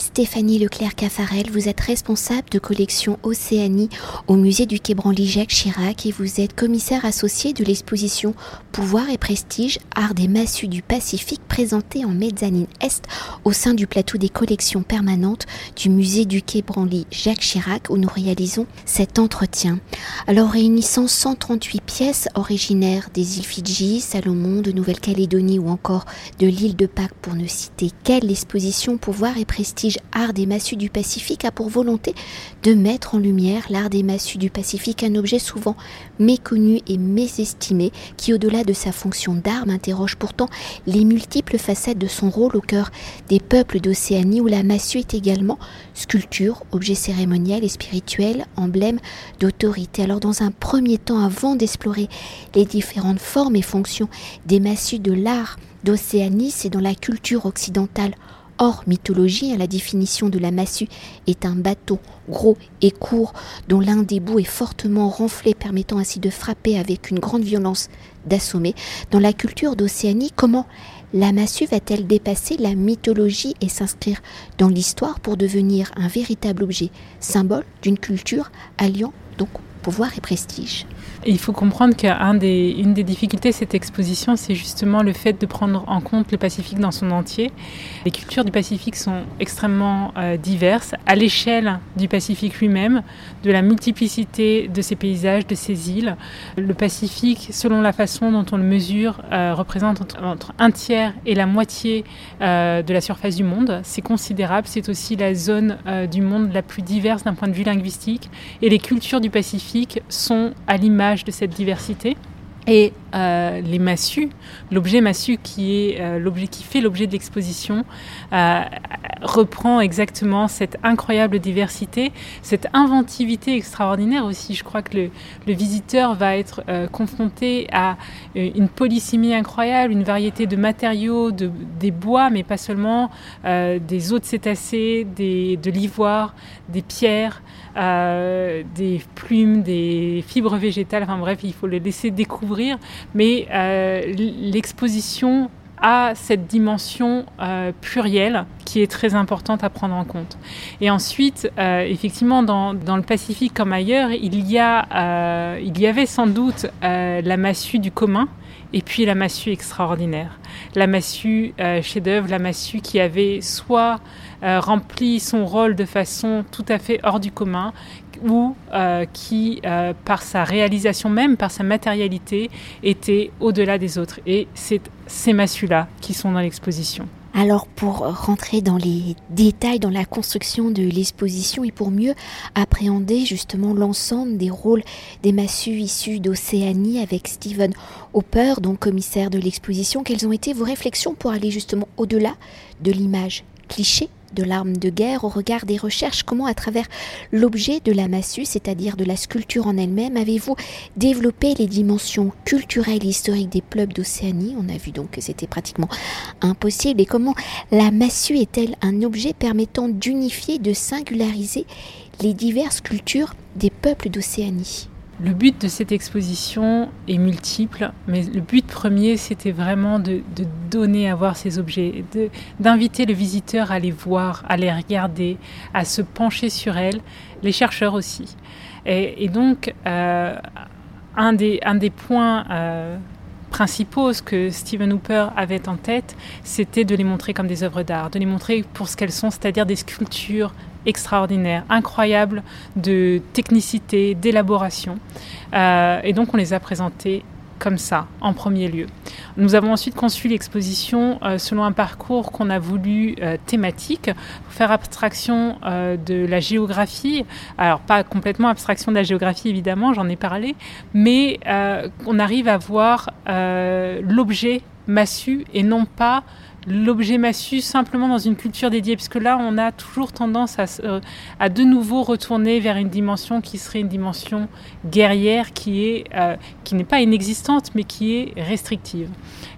Stéphanie Leclerc-Caffarel, vous êtes responsable de collection Océanie au musée du Quai Branly Jacques Chirac et vous êtes commissaire associé de l'exposition Pouvoir et prestige, art des massues du Pacifique présentée en mezzanine est au sein du plateau des collections permanentes du musée du Quai Branly Jacques Chirac où nous réalisons cet entretien. Alors réunissant 138 pièces originaires des îles Fidji, Salomon, de Nouvelle-Calédonie ou encore de l'île de Pâques pour ne citer qu'elle, l'exposition Pouvoir et prestige Art des massues du Pacifique a pour volonté de mettre en lumière l'art des massues du Pacifique, un objet souvent méconnu et mésestimé qui, au-delà de sa fonction d'arme, interroge pourtant les multiples facettes de son rôle au cœur des peuples d'Océanie où la massue est également sculpture, objet cérémoniel et spirituel, emblème d'autorité. Alors dans un premier temps, avant d'explorer les différentes formes et fonctions des massues de l'art d'Océanie, c'est dans la culture occidentale Hors mythologie, la définition de la massue est un bateau gros et court dont l'un des bouts est fortement renflé permettant ainsi de frapper avec une grande violence, d'assommer. Dans la culture d'Océanie, comment la massue va-t-elle dépasser la mythologie et s'inscrire dans l'histoire pour devenir un véritable objet, symbole d'une culture alliant donc pouvoir et prestige? Il faut comprendre qu'une des, difficultés de cette exposition, c'est justement le fait de prendre en compte le Pacifique dans son entier. Les cultures du Pacifique sont extrêmement euh, diverses à l'échelle du Pacifique lui-même, de la multiplicité de ses paysages, de ses îles. Le Pacifique, selon la façon dont on le mesure, euh, représente entre, un tiers et la moitié euh, de la surface du monde. C'est considérable. C'est aussi la zone du monde la plus diverse d'un point de vue linguistique. Et les cultures du Pacifique sont à l'image de cette diversité. Et euh, les massues, l'objet massu qui est euh, l'objet qui fait l'objet de l'exposition, euh, reprend exactement cette incroyable diversité, cette inventivité extraordinaire aussi. Je crois que le, visiteur va être confronté à une polysémie incroyable, une variété de matériaux, de, des bois, mais pas seulement, des os de cétacés, de l'ivoire, des pierres. des plumes, des fibres végétales, enfin bref, il faut les laisser découvrir mais euh, l'exposition a cette dimension euh, plurielle qui est très importante à prendre en compte. Et ensuite, euh, effectivement, dans, le Pacifique comme ailleurs, il y, a, il y avait sans doute la massue du commun et puis la massue extraordinaire. La massue chef-d'œuvre, la massue qui avait soit rempli son rôle de façon tout à fait hors du commun, ou euh, qui, euh, par sa réalisation même, par sa matérialité, était au-delà des autres. Et c'est ces massues-là qui sont dans l'exposition. Alors pour rentrer dans les détails, dans la construction de l'exposition et pour mieux appréhender justement l'ensemble des rôles des massues issues d'Océanie avec Stephen Hopper, donc commissaire de l'exposition, quelles ont été vos réflexions pour aller justement au-delà de l'image cliché de l'arme de guerre au regard des recherches. Comment, à travers l'objet de la massue, c'est-à-dire de la sculpture en elle-même, avez-vous développé les dimensions culturelles et historiques des peuples d'Océanie? On a vu donc que c'était pratiquement impossible. Et comment la massue est-elle un objet permettant d'unifier, de singulariser les diverses cultures des peuples d'Océanie? Le but de cette exposition est multiple, mais le but premier, c'était vraiment de, donner à voir ces objets, d'inviter le visiteur à les voir, à les regarder, à se pencher sur elles, les chercheurs aussi. Et, donc, euh, un, des, points euh, principaux que Stephen Hooper avait en tête, c'était de les montrer comme des œuvres d'art, de les montrer pour ce qu'elles sont, c'est-à-dire des sculptures extraordinaires, incroyables de technicité, d'élaboration. Euh, et donc on les a présentées comme ça, en premier lieu. Nous avons ensuite conçu l'exposition euh, selon un parcours qu'on a voulu euh, thématique, pour faire abstraction de la géographie. Alors, pas complètement abstraction de la géographie, évidemment, j'en ai parlé, mais on arrive à voir l'objet massu et non pas l'objet massu simplement dans une culture dédiée, puisque là, on a toujours tendance à, euh, à de nouveau retourner vers une dimension qui serait une dimension guerrière, qui euh, n'est pas inexistante, mais qui est restrictive.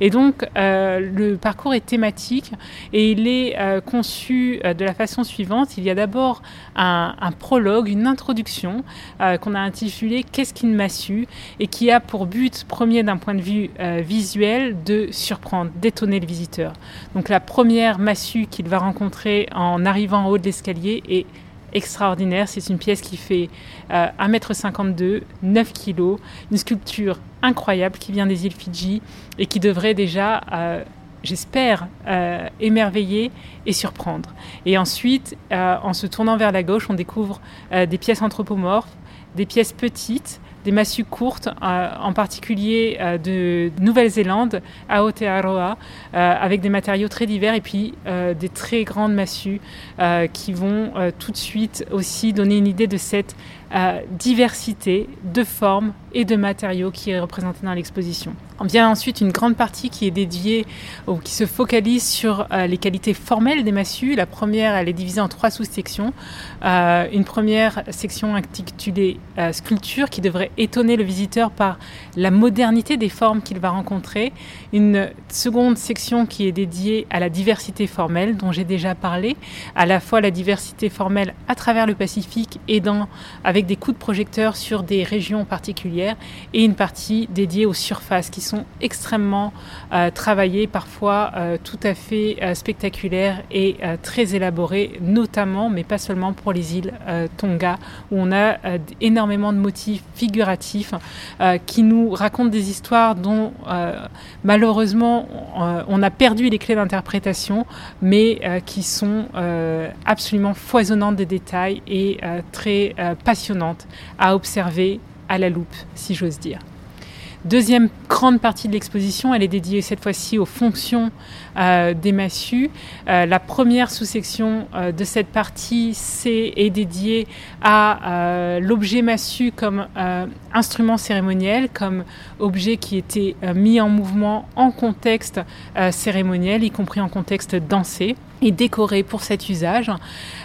Et donc, euh, le parcours est thématique et il est conçu de la façon suivante. Il y a d'abord un, prologue, une introduction qu'on a intitulé Qu'est-ce qu'une massue et qui a pour but premier d'un point de vue visuel de surprendre, d'étonner le visiteur Donc la première massue qu'il va rencontrer en arrivant en haut de l'escalier est extraordinaire. C'est une pièce qui fait 1m52, euh, 9 kg, une sculpture incroyable qui vient des îles Fidji et qui devrait déjà, euh, j'espère, euh, émerveiller et surprendre. Et ensuite, en se tournant vers la gauche, on découvre des pièces anthropomorphes, des pièces petites des massues courtes, euh, en particulier euh, de Nouvelle-Zélande, Aotearoa, euh, avec des matériaux très divers et puis des très grandes massues qui vont tout de suite aussi donner une idée de cette diversité de formes et de matériaux qui est représentée dans l'exposition. On vient ensuite une grande partie qui est dédiée ou qui se focalise sur euh, les qualités formelles des massues. La première, elle est divisée en trois sous-sections. Euh, une première section intitulée euh, sculpture qui devrait étonner le visiteur par la modernité des formes qu'il va rencontrer. Une seconde section qui est dédiée à la diversité formelle dont j'ai déjà parlé, à la fois la diversité formelle à travers le Pacifique et dans, avec des coups de projecteur sur des régions particulières et une partie dédiée aux surfaces qui sont extrêmement euh, travaillés, parfois euh, tout à fait euh, spectaculaires et très élaborés, notamment, mais pas seulement pour les îles Tonga, où on a énormément de motifs figuratifs qui nous racontent des histoires dont malheureusement on a perdu les clés d'interprétation, mais qui sont absolument foisonnantes de détails et très passionnantes à observer à la loupe, si j'ose dire. Deuxième grande partie de l'exposition, elle est dédiée cette fois-ci aux fonctions euh, des massues. Euh, la première sous-section euh, de cette partie est dédiée à l'objet massu comme instrument cérémoniel, comme objet qui était mis en mouvement en contexte cérémoniel, y compris en contexte dansé et décorés pour cet usage.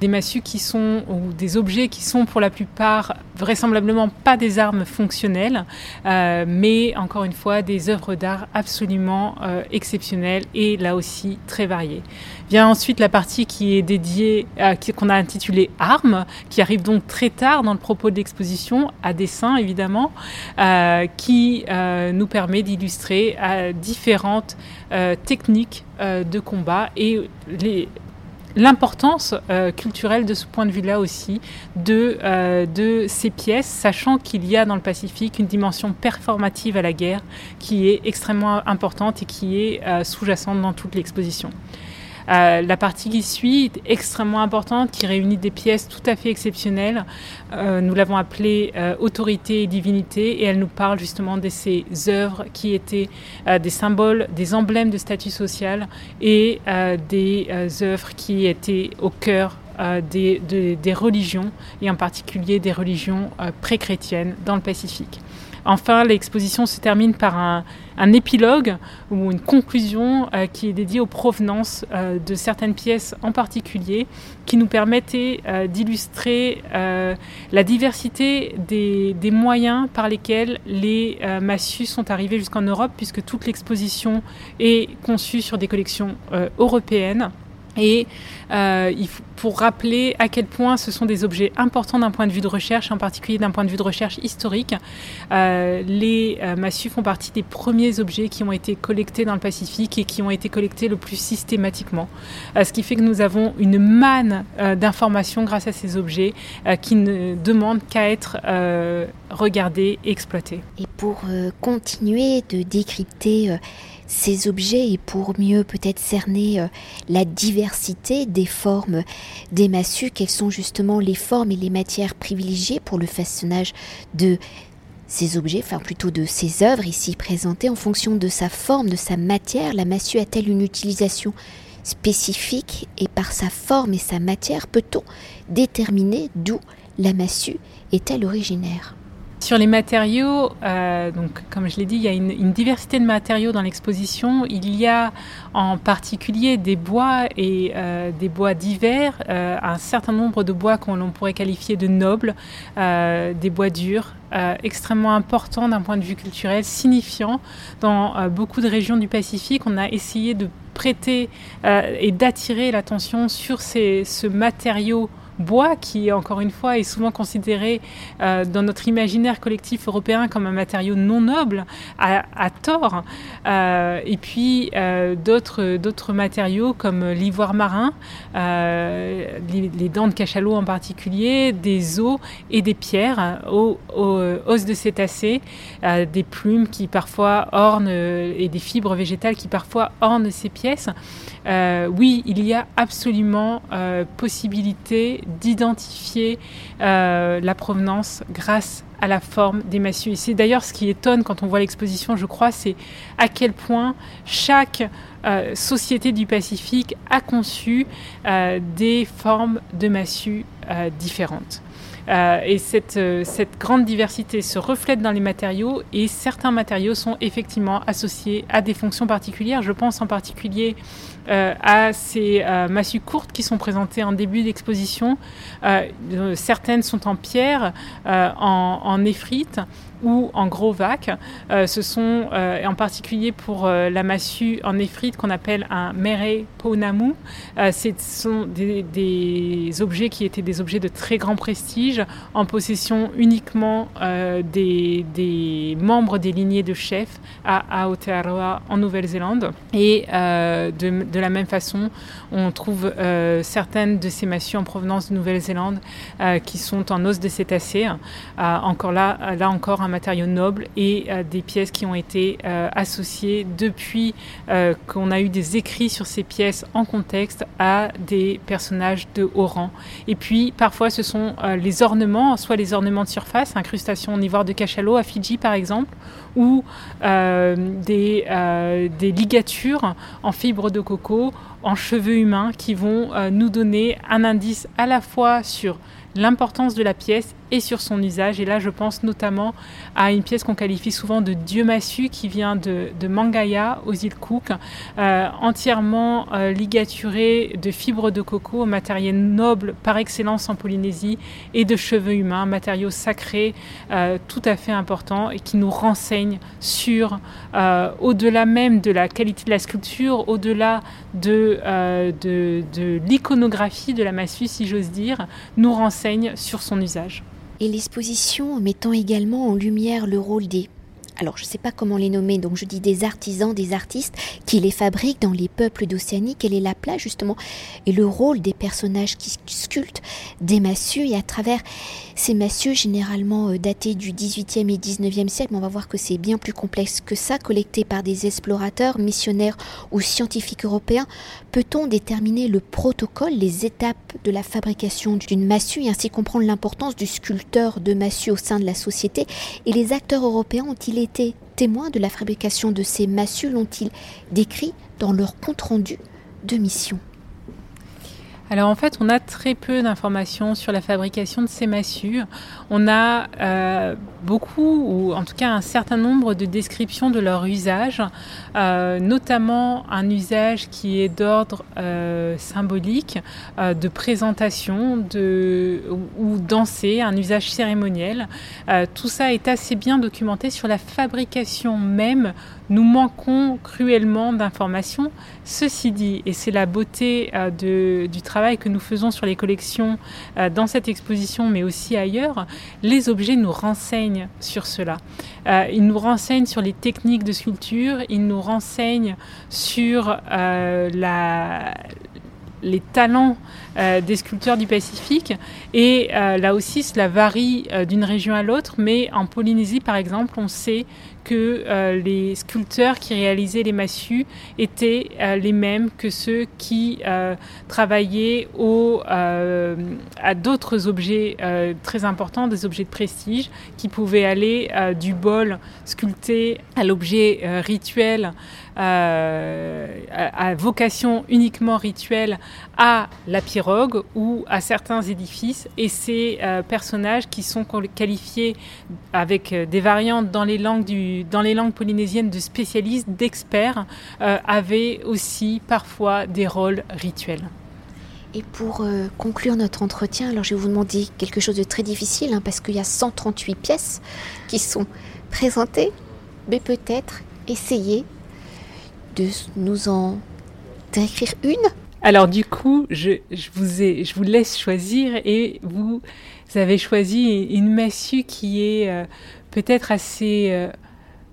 Des massues qui sont, ou des objets qui sont pour la plupart vraisemblablement pas des armes fonctionnelles, euh, mais encore une fois des œuvres d'art absolument euh, exceptionnelles et là aussi très variées. Vient ensuite la partie qui est dédiée, à, qu'on a intitulée Armes, qui arrive donc très tard dans le propos de l'exposition, à dessin évidemment, euh, qui nous permet d'illustrer différentes techniques de combat et l'importance euh, culturelle de ce point de vue-là aussi de, euh, ces pièces, sachant qu'il y a dans le Pacifique une dimension performative à la guerre qui est extrêmement importante et qui est euh, sous-jacente dans toute l'exposition. Euh, la partie qui suit est extrêmement importante, qui réunit des pièces tout à fait exceptionnelles. Euh, nous l'avons appelée euh, Autorité et Divinité, et elle nous parle justement de ces œuvres qui étaient des symboles, des emblèmes de statut social et des œuvres qui étaient au cœur des, des, religions, et en particulier des religions pré-chrétiennes dans le Pacifique. Enfin, l'exposition se termine par un, épilogue ou une conclusion euh, qui est dédiée aux provenances euh, de certaines pièces en particulier, qui nous permettait euh, d'illustrer la diversité des, des, moyens par lesquels les massues sont arrivées jusqu'en Europe, puisque toute l'exposition est conçue sur des collections européennes. Et euh, pour rappeler à quel point ce sont des objets importants d'un point de vue de recherche, en particulier d'un point de vue de recherche historique. Euh, les euh, massues font partie des premiers objets qui ont été collectés dans le Pacifique et qui ont été collectés le plus systématiquement. Ce qui fait que nous avons une manne d'informations grâce à ces objets qui ne demandent qu'à être regardés et exploités. Et pour continuer de décrypter ces objets et pour mieux peut-être cerner euh, la diversité des formes des massues, quelles sont justement les formes et les matières privilégiées pour le façonnage de ces objets, enfin plutôt de ces œuvres ici présentées en fonction de sa forme, de sa matière. La massue a-t-elle une utilisation spécifique et par sa forme et sa matière peut-on déterminer d'où la massue est-elle originaire? Sur les matériaux, euh, donc comme je l'ai dit, il y a une, diversité de matériaux dans l'exposition. Il y a en particulier des bois et euh, des bois divers, euh, un certain nombre de bois qu'on pourrait qualifier de nobles, des bois durs, extrêmement importants d'un point de vue culturel, signifiant dans beaucoup de régions du Pacifique. On a essayé de prêter et d'attirer l'attention sur ce matériau bois qui, encore une fois, est souvent considéré euh, dans notre imaginaire collectif européen comme un matériau non noble, à, tort. Euh, et puis euh, d'autres, matériaux comme l'ivoire marin, les, dents de cachalot en particulier, des os et des pierres, aux, os de cétacés, des plumes qui parfois ornent et des fibres végétales qui parfois ornent ces pièces. oui, il y a absolument possibilité d'identifier euh, la provenance grâce à la forme des massues. Et c'est d'ailleurs ce qui étonne quand on voit l'exposition, je crois, c'est à quel point chaque euh, société du Pacifique a conçu euh, des formes de massues différentes. Et cette, cette, grande diversité se reflète dans les matériaux et certains matériaux sont effectivement associés à des fonctions particulières. Je pense en particulier euh, à ces euh, massues courtes qui sont présentées en début d'exposition. Euh, certaines sont en pierre, en, en ou en gros vac. Euh, ce sont euh, en particulier pour euh, la massue en néphrite qu'on appelle un mere ponamu. ce sont des, objets qui étaient des objets de très grand prestige, en possession uniquement des, membres des lignées de chefs à Aotearoa en Nouvelle-Zélande. Et de, de, la même façon, on trouve certaines de ces massues en provenance de Nouvelle-Zélande qui sont en os de cétacés. encore là, là encore un matériaux nobles et euh, des pièces qui ont été euh, associées depuis euh, qu'on a eu des écrits sur ces pièces en contexte à des personnages de haut rang. Et puis parfois ce sont les ornements, soit les ornements de surface, incrustations en ivoire de cachalot à Fidji par exemple, ou des, des ligatures en fibre de coco, en cheveux humains qui vont nous donner un indice à la fois sur l'importance de la pièce et sur son usage. Et là, je pense notamment à une pièce qu'on qualifie souvent de Dieu massu qui vient de, Mangaya aux îles Cook, euh, entièrement euh, ligaturée de fibres de coco, matériel noble par excellence en Polynésie, et de cheveux humains, matériaux sacrés euh, tout à fait important et qui nous renseigne sur, au-delà même de la qualité de la sculpture, au-delà de, de, de l'iconographie de la massue, si j'ose dire, nous renseigne sur son usage et l'exposition mettant également en lumière le rôle des alors je ne sais pas comment les nommer, donc je dis des artisans, des artistes qui les fabriquent dans les peuples d'Océanie, quelle est la place justement et le rôle des personnages qui sculptent des massues et à travers ces massues généralement euh, datées du 18e et 19e siècle, on va voir que c'est bien plus complexe que ça, collectées par des explorateurs, missionnaires ou scientifiques européens, peut-on déterminer le protocole, les étapes de la fabrication d'une massue et ainsi comprendre l'importance du sculpteur de massue au sein de la société? Et les acteurs européens ont-ils été témoins de la fabrication de ces massues l'ont-ils décrit dans leur compte-rendu de mission alors en fait, on a très peu d'informations sur la fabrication de ces massues. On a euh, beaucoup, ou en tout cas un certain nombre de descriptions de leur usage, euh, notamment un usage qui est d'ordre euh, symbolique, de présentation de, ou, danser, un usage cérémoniel. tout ça est assez bien documenté sur la fabrication même nous manquons cruellement d'informations. Ceci dit, et c'est la beauté du travail que nous faisons sur les collections euh, dans cette exposition, mais aussi ailleurs, les objets nous renseignent sur cela. Euh, ils nous renseignent sur les techniques de sculpture, ils nous renseignent sur euh, les talents des sculpteurs du Pacifique. Et là aussi, cela varie d'une région à l'autre, mais en Polynésie, par exemple, on sait que euh, les sculpteurs qui réalisaient les massues étaient euh, les mêmes que ceux qui euh, travaillaient à d'autres objets très importants, des objets de prestige, qui pouvaient aller du bol sculpté à l'objet rituel à, vocation uniquement rituelle à la pirogue ou à certains édifices. Et ces personnages qui sont qualifiés avec des variantes dans les langues du dans les langues polynésiennes de spécialistes, d'experts, euh, avaient aussi parfois des rôles rituels. Et pour euh, conclure notre entretien, alors je vais vous demander quelque chose de très difficile, hein, parce qu'il y a 138 pièces qui sont présentées, mais peut-être essayer de nous en décrire une Alors du coup, je, vous ai, je vous laisse choisir et vous avez choisi une massue qui est euh, peut-être assez euh,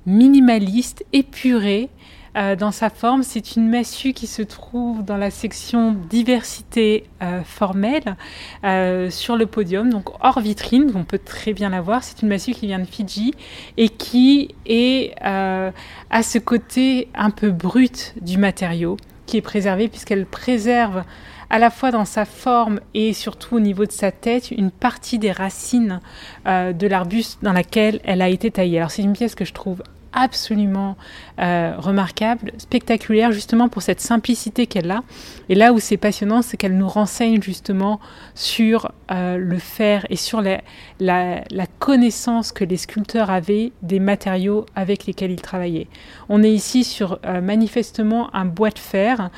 minimaliste, épurée, euh, dans sa forme. C'est une massue qui se trouve dans la section diversité euh, formelle euh, sur le podium, donc hors vitrine. On peut très bien la voir. C'est une massue qui vient de Fidji et qui est à ce côté un peu brut du matériau qui est préservé puisqu'elle préserve à la fois dans sa forme et surtout au niveau de sa tête une partie des racines de l'arbuste dans laquelle elle a été taillée. Alors c'est une pièce que je trouve absolument euh, remarquable, spectaculaire justement pour cette simplicité qu'elle a. Et là où c'est passionnant, c'est qu'elle nous renseigne justement sur euh, le faire et sur la, la, connaissance que les sculpteurs avaient des matériaux avec lesquels ils travaillaient. On est ici sur euh, manifestement un bois de fer,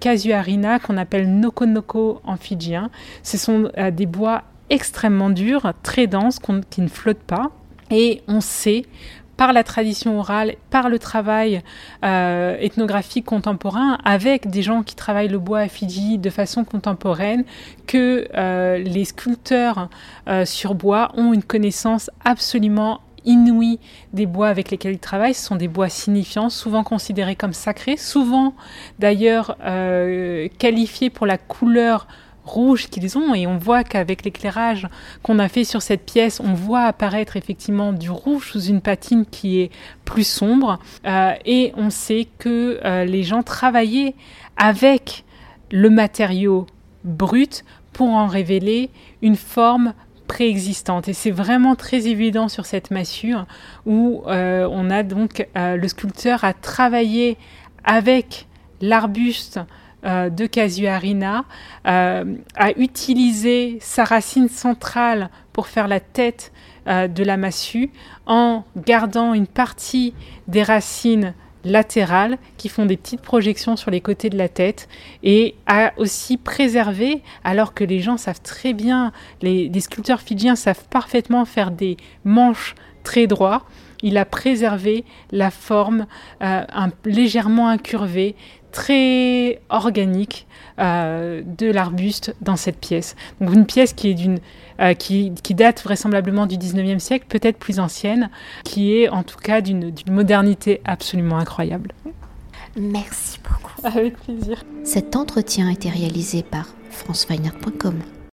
casuarina, qu'on appelle nokonoko en fidjien. Ce sont des bois extrêmement durs, très denses, qui ne flottent pas. Et on sait par la tradition orale, par le travail euh, ethnographique contemporain, avec des gens qui travaillent le bois à Fidji de façon contemporaine, que euh, les sculpteurs euh, sur bois ont une connaissance absolument inouïe des bois avec lesquels ils travaillent. Ce sont des bois signifiants, souvent considérés comme sacrés, souvent d'ailleurs qualifiés pour la couleur rouge qu'ils ont et on voit qu'avec l'éclairage qu'on a fait sur cette pièce, on voit apparaître effectivement du rouge sous une patine qui est plus sombre. Euh, et on sait que euh, les gens travaillaient avec le matériau brut pour en révéler une forme préexistante. Et c'est vraiment très évident sur cette massue où euh, on a donc le sculpteur a travaillé avec l'arbuste euh, de Casuarina euh, a utilisé sa racine centrale pour faire la tête euh, de la massue en gardant une partie des racines latérales qui font des petites projections sur les côtés de la tête et a aussi préservé, alors que les gens savent très bien, les, sculpteurs fidjiens savent parfaitement faire des manches très droits, il a préservé la forme légèrement incurvée très organique euh, de l'arbuste dans cette pièce. Donc une pièce qui est d'une euh, qui, qui, date vraisemblablement du 19e siècle, peut-être plus ancienne, qui est en tout cas d'une modernité absolument incroyable. Merci beaucoup. Avec plaisir. Cet entretien a été réalisé par franceweiner.com.